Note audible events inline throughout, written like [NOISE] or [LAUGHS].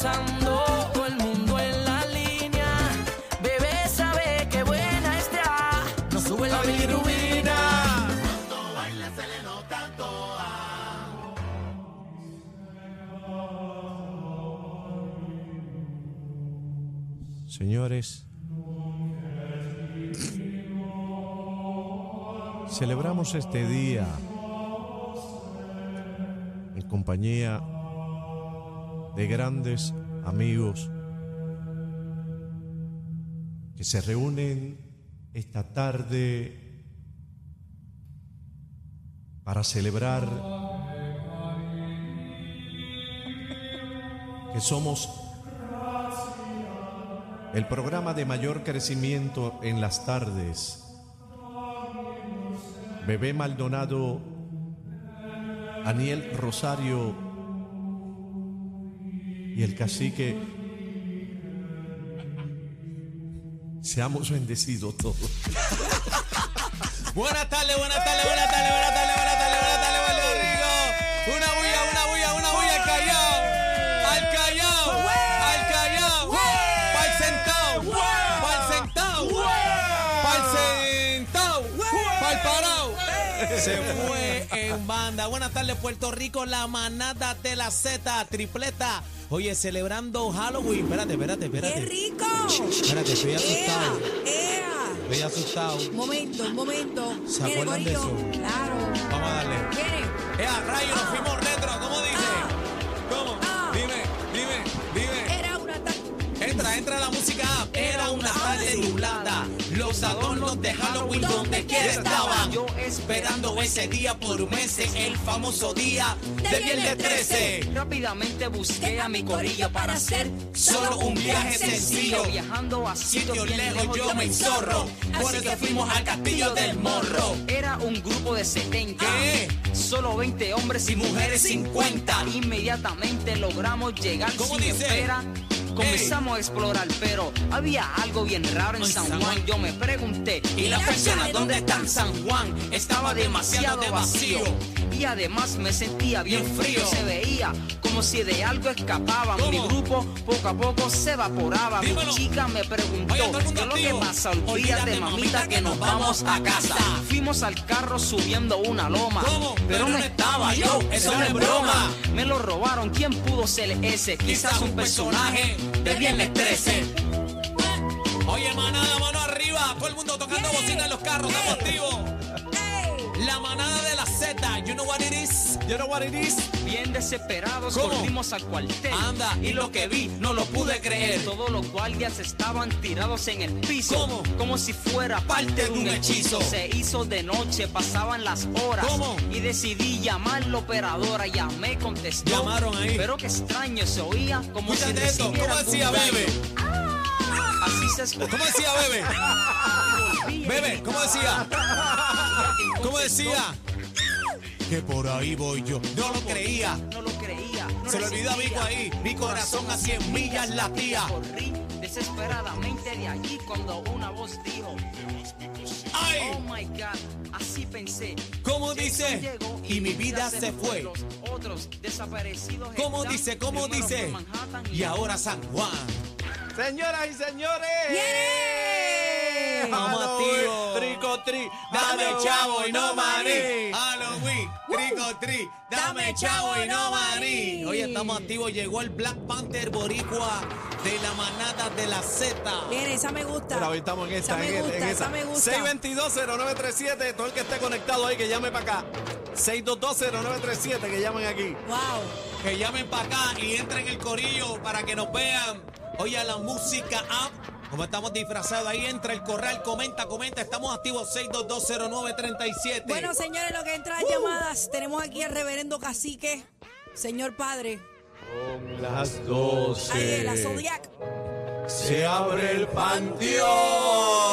todo el mundo en la línea, bebé sabe que buena está, no sube la bilirrubina. Señores, celebramos este día en compañía de grandes amigos que se reúnen esta tarde para celebrar que somos el programa de mayor crecimiento en las tardes. Bebé Maldonado, Aniel Rosario y el cacique. Seamos bendecidos todos. Buenas tardes, buenas tardes, buenas tardes, buenas tardes, buenas tardes, Se fue en banda. Buenas tardes, Puerto Rico, la manada de la Z, tripleta. Oye, celebrando Halloween. Espérate, espérate, ¡Qué espérate. rico! Espérate, estoy asustado. ¡Ea! ¡Ea! Estoy asustado. Un momento, un momento. ¿Se Viene, acuerdan de eso? Claro. Vamos a darle. Viene. ¡Eh, a rayo! Nos fuimos retro. ¿Cómo dice? Ah. ¿Cómo? Ah. Dime, dime, dime. Era una Entra, entra la música. Adornos de Halloween donde quiera estaban. Yo esperando ese día por meses. El famoso día de viernes 13. Rápidamente busqué a mi corillo para hacer Solo un viaje sencillo. Viajando a Sitio sitios lejos yo me zorro. Por eso fuimos al castillo del morro. Era un grupo de 70. ¿Qué? Solo 20 hombres y mujeres mujeres 50. Inmediatamente logramos llegar ¿Cómo sin espera. Comenzamos a explorar, pero había algo bien raro en San Juan. Juan. Yo me pregunté, Y las personas, ¿dónde están? San Juan estaba demasiado vacío. Y además me sentía bien frío. Se veía como si de algo escapaban. Mi grupo poco a poco se evaporaba. Dímelo. Mi chica me preguntó, ¿qué es lo que pasa? Olvídate, mamita, que nos vamos a casa. Fuimos al carro subiendo una loma. ¿Cómo? Pero no estaba yo, eso no es broma. Me lo robaron, ¿quién pudo ser ese? Quizás un personaje de Viernes 13. Oye, manada, mano arriba. Todo el mundo tocando bocina en los carros. Estamos activos. You know what it is? You know what it is? Bien desesperados ¿Cómo? corrimos al cuartel. Anda, y lo que vi no lo pude creer. Todos los guardias estaban tirados en el piso. ¿Cómo? Como si fuera parte de un hechizo. Se hizo de noche, pasaban las horas. ¿Cómo? Y decidí llamar la operadora. Llamé, contestó. Llamaron ahí. Pero qué extraño, se oía como si esto. ¿Cómo Bebe? daño. Así se escuchó. ¿Cómo decía Bebe? [LAUGHS] Bebe, ¿cómo decía? ¿Cómo decía? Que por ahí voy yo. No lo creía. No lo creía. no Se le olvidó a Vico ahí. Mi corazón a 100 millas latía. Corrí desesperadamente de allí cuando una voz dijo, ¡Ay! Oh my God, así pensé. ¿Cómo Jason dice? llegó Y mi vida se fue. Los otros desaparecidos. ¿Cómo están dice? ¿Cómo primero dice? Manhattan Y ahora San Juan. Señoras y señores. ¡Viene! Vamos activos. Trico, tri. Dame Halloween, chavo y no maní. Halloween, trico, tri. Dame chavo y no maní. Hoy estamos activos. Llegó el Black Panther Boricua de la manada de la Z. Viene, esa me gusta. Pero hoy estamos en esa, Esa me en, gusta, en esa me gusta. 622-0937. Todo el que esté conectado ahí, que llame para acá. 622-0937, que llamen aquí. Wow. Que llamen para acá y entren el corillo para que nos vean. Oye, a la música app. Como estamos disfrazados, ahí entra el corral, comenta, comenta. Estamos activos 6220937. Bueno, señores, lo que entra las llamadas, tenemos aquí al reverendo cacique, señor padre. Las Ahí, 12. la Zodiac. Se abre el panteón.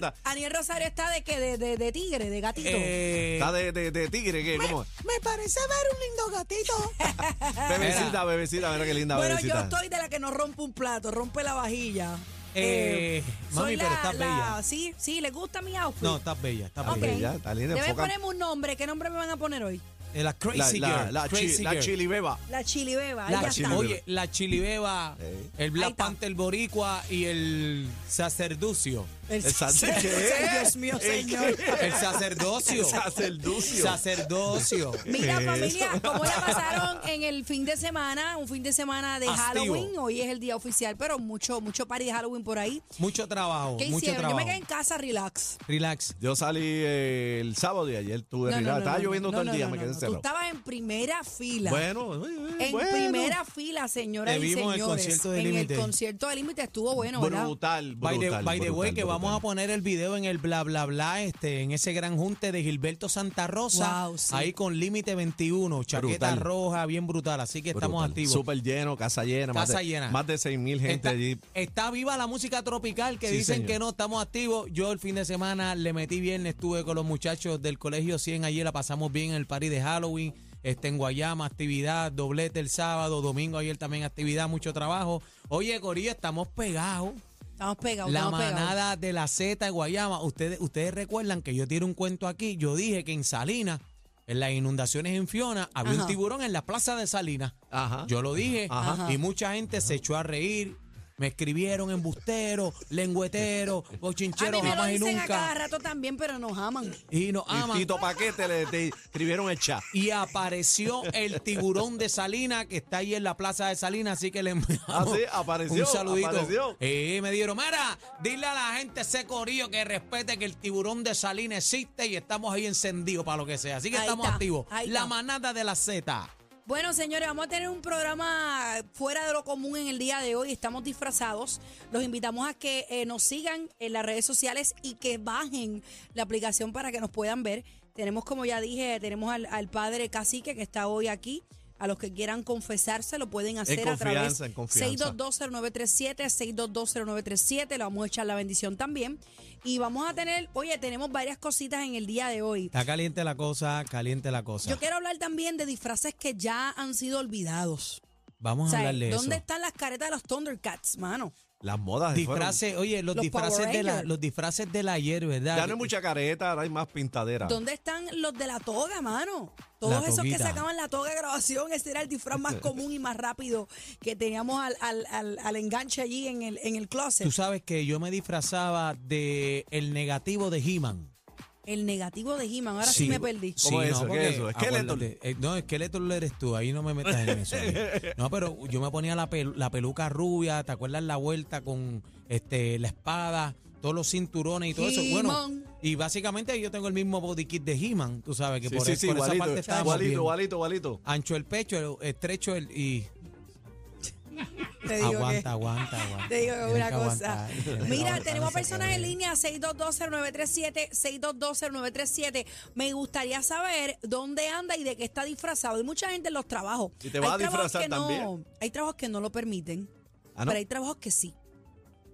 Z. Aniel Rosario está de que de, de, de tigre, de gatito. Eh, Está de, de, de tigre, ¿qué? ¿Cómo? Me parece ver un lindo gatito. [LAUGHS] Bebecita, bebecita, mira qué linda bueno, yo bebecita. estoy de la que no rompe un plato, rompe la vajilla. Eh, mami, soy pero la- estás la- bella. Sí, sí, ¿le gusta mi outfit? no, estás bella, estás bella. está linda, Deben ponerme un nombre. ¿Qué nombre me van a poner hoy? La La, Crazy la, Girl. la, Crazy chi- la chili beba. La chili beba. La chi- oye, la chili beba, Eh. el Black. Panther boricua y el sacerdocio. El El sacer- sacer- ¿qué? Dios mío, ¿El señor. El sacerdocio. Sacerdocio. Sacerdocio. Mira, familia, ¿cómo la pasaron en el fin de semana? Un fin de semana de Activo. Halloween. Hoy es el día oficial, pero mucho, mucho party de Halloween por ahí. Mucho trabajo, ¿Qué mucho hicieron? Yo me quedé en casa, relax. Relax. Yo salí eh, el sábado y ayer tuve No, relax. no, Estaba no, lloviendo no, todo no, el día, no, me no, quedé no. Tú estabas en primera fila. Bueno, En bueno. primera fila, señoras Te y vimos en el señores. concierto de en Límite. el concierto de límite estuvo bueno, ¿verdad? Brutal, By the, brutal. by the way, brutal, que vamos a brutal. poner el video en el bla bla bla, este, en ese gran junte de Gilberto Santa Rosa, Wow, sí. ahí con límite 21, chaqueta Brutal. roja, bien brutal, así que estamos Brutal. activos. Súper lleno, casa llena. más Casa de, llena. Más de 6 mil gente Está, allí. está viva la música tropical que Sí, dicen señor. que no, estamos activos. Yo el fin de semana le metí viernes, estuve con los muchachos del Colegio 100, ayer la pasamos bien en el party de Halloween. Este, en Guayama, actividad, doblete el sábado, domingo ayer también actividad, mucho trabajo. Oye, Corillo, estamos pegados. Estamos pegados, La estamos pegados. manada de la Z de Guayama. Ustedes, ustedes recuerdan que yo tiré un cuento aquí. Yo dije que en Salinas, en las inundaciones en Fiona, había Ajá. un tiburón en la plaza de Salinas. Ajá. Yo lo dije. Ajá. Y mucha gente se echó a reír. Me escribieron embustero, lengüetero, A bochinchero, mí me lo jamás y dicen a cada nunca. rato también, pero nos aman. Y nos Y aman. Tito Paquete le te escribieron el chat. Y apareció el tiburón de Salinas, que está ahí en la plaza de Salinas, así que le enviamos Ah, sí, apareció, un saludito. apareció. Eh, me dieron, mira, dile a la gente ese corillo que respete que el tiburón de Salinas existe y estamos ahí encendidos para lo que sea. Así que Ahí estamos está, activos. La manada de la Z. Bueno, señores, vamos a tener un programa fuera de lo común en el día de hoy. Estamos disfrazados. Los invitamos a que eh, nos sigan en las redes sociales y que bajen la aplicación para que nos puedan ver. Tenemos, como ya dije, tenemos al, al padre cacique que está hoy aquí. A los que quieran confesarse lo pueden hacer a través confianza. 6220937, 6220937. Le vamos a echar la bendición también. Y vamos a tener, oye, tenemos varias cositas en el día de hoy. Está caliente la cosa, caliente la cosa. Yo quiero hablar también de disfraces que ya han sido olvidados. Vamos O sea, a hablar de ¿dónde eso. están las caretas de los Thundercats, mano? Las modas se fueron. Disfraces, oye, los, Los disfraces Power de la, Rangers. los disfraces del ayer, ¿verdad? Ya no hay mucha careta, ahora hay más pintadera. ¿Dónde están los de la toga, mano? Todos La esos que toguita. sacaban la toga de grabación, ese era el disfraz más [LAUGHS] común y más rápido que teníamos al, al, al, al enganche allí en el, en el closet. Tú sabes que yo me disfrazaba de el negativo de He-Man. El negativo de He-Man, ahora sí, me perdí. ¿Cómo es eso? ¿Qué es eso? Skeletor. acuérdate, eh, no, lo eres tú, ahí no me metas en eso. eh. [LAUGHS] No, pero yo me ponía la, pel- la peluca rubia, ¿te acuerdas la vuelta con este la espada, todos los cinturones y todo eso? Bueno, y básicamente yo tengo el mismo body kit de He-Man, tú sabes que Sí, por, sí, sí, por esa igualito, parte estábamos igualito, bien. igualito, igualito. Ancho el pecho, el- estrecho el y [LAUGHS] Te digo aguanta, que- aguanta, aguanta. Te digo que una que cosa. aguantar, Mira, tenemos personas en línea 6220937, 6220937. Me gustaría saber dónde anda y de qué está disfrazado. Hay mucha gente en los trabajos. Y te vas a trabajos disfrazar que no- también. Hay trabajos que no lo permiten, Ah, ¿no? pero hay trabajos que sí.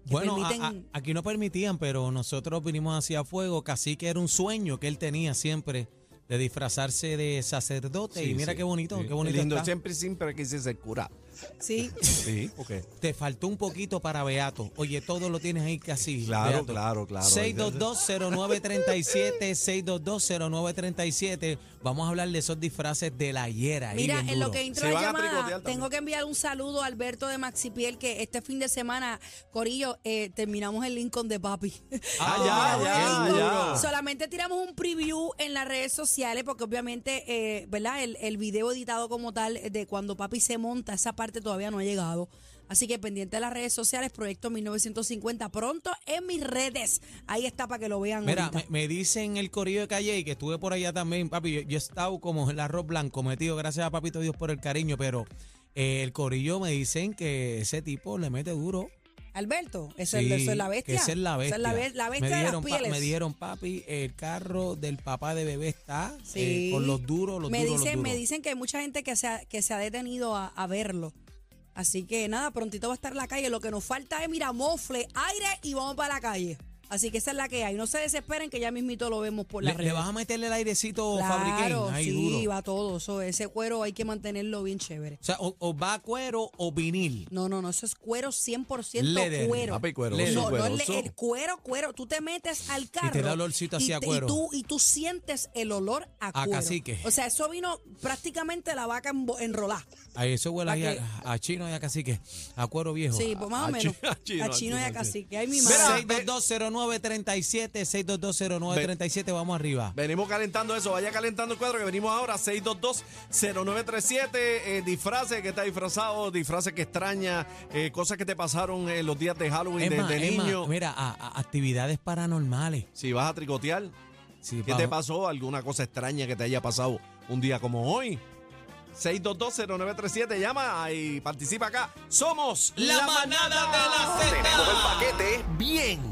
Bueno, a- permiten- a- aquí no permitían, pero nosotros vinimos hacia fuego, casi que era un sueño que él tenía siempre de disfrazarse de sacerdote. y mira sí, qué bonito, sí. qué bonito Lindo, está. siempre, siempre quise ser cura. Sí. Sí, ok. Te faltó un poquito para Beato. Oye, todo lo tienes ahí casi. Claro, Beato. claro, claro. 6220937, 6220937. Vamos a hablar de esos disfraces de la ayer ahí, Mira, en lo que entro Se la llamada, tengo que enviar un saludo a Alberto de Maxipiel, que este fin de semana, Corillo, eh, terminamos el Lincoln de Papi. Ah, ya, ya, duro. ya. Solamente tiramos un preview en las redes sociales. sociales porque obviamente, eh, ¿verdad? El, el video editado como tal de cuando papi se monta, esa parte todavía no ha llegado. Así que pendiente de las redes sociales, Proyecto 1950, pronto en mis redes. Ahí está para que lo vean. Mira, me, me dicen el corillo de Calle y que estuve por allá también, papi. Yo, yo he estado como el arroz blanco metido, gracias a papito Dios por el cariño, pero eh, el corillo me dicen que ese tipo le mete duro. Alberto, eso, Sí, es, la bestia. Esa es la bestia. Esa es la, be- la bestia me de dieron, las pa- pieles. me dieron, papi, el carro del papá de bebé está Sí. eh, con los duros, los me duros, dicen, los Me dicen que hay mucha gente que se ha, que se ha detenido a, a verlo. Así que nada, prontito va a estar en la calle. Lo que nos falta es, mira, mofle, aire y vamos para la calle. Así que esa es la que hay. No se desesperen que ya mismito lo vemos por la Le, red. le vas a meterle el airecito Claro, ahí sí, duro. va todo. Eso, ese cuero hay que mantenerlo bien chévere. O sea, o, o va a cuero o vinil. No, no, no, eso es cuero 100% Leather. cuero. Papi, cueroso, Le- No, no, el, cueroso. el cuero, cuero. Tú te metes al carro. te da olorcito así y a te- cuero. Y tú, y tú sientes el olor a, A cuero. cacique. O sea, eso vino prácticamente la vaca enrolada. Ahí eso huele ahí que- a, a chino y a cacique, a cuero viejo. Sí, pues más o menos. [LAUGHS] a chino, a a chino y a cacique. Ay, mi madre. 6220937, 6220937, vamos arriba. Venimos calentando eso, vaya calentando el cuadro que venimos ahora, 622-0937, eh, disfraces que está disfrazado, disfraces que extraña, eh, cosas que te pasaron en los días de Halloween de, más, de niño. mira, a- a- actividades paranormales. Si vas a tricotear, Sí, ¿qué pa- te pasó? ¿Alguna cosa extraña que te haya pasado un día como hoy? 622-0937, llama y participa acá. Somos La manada de la Tenemos el Z. paquete bien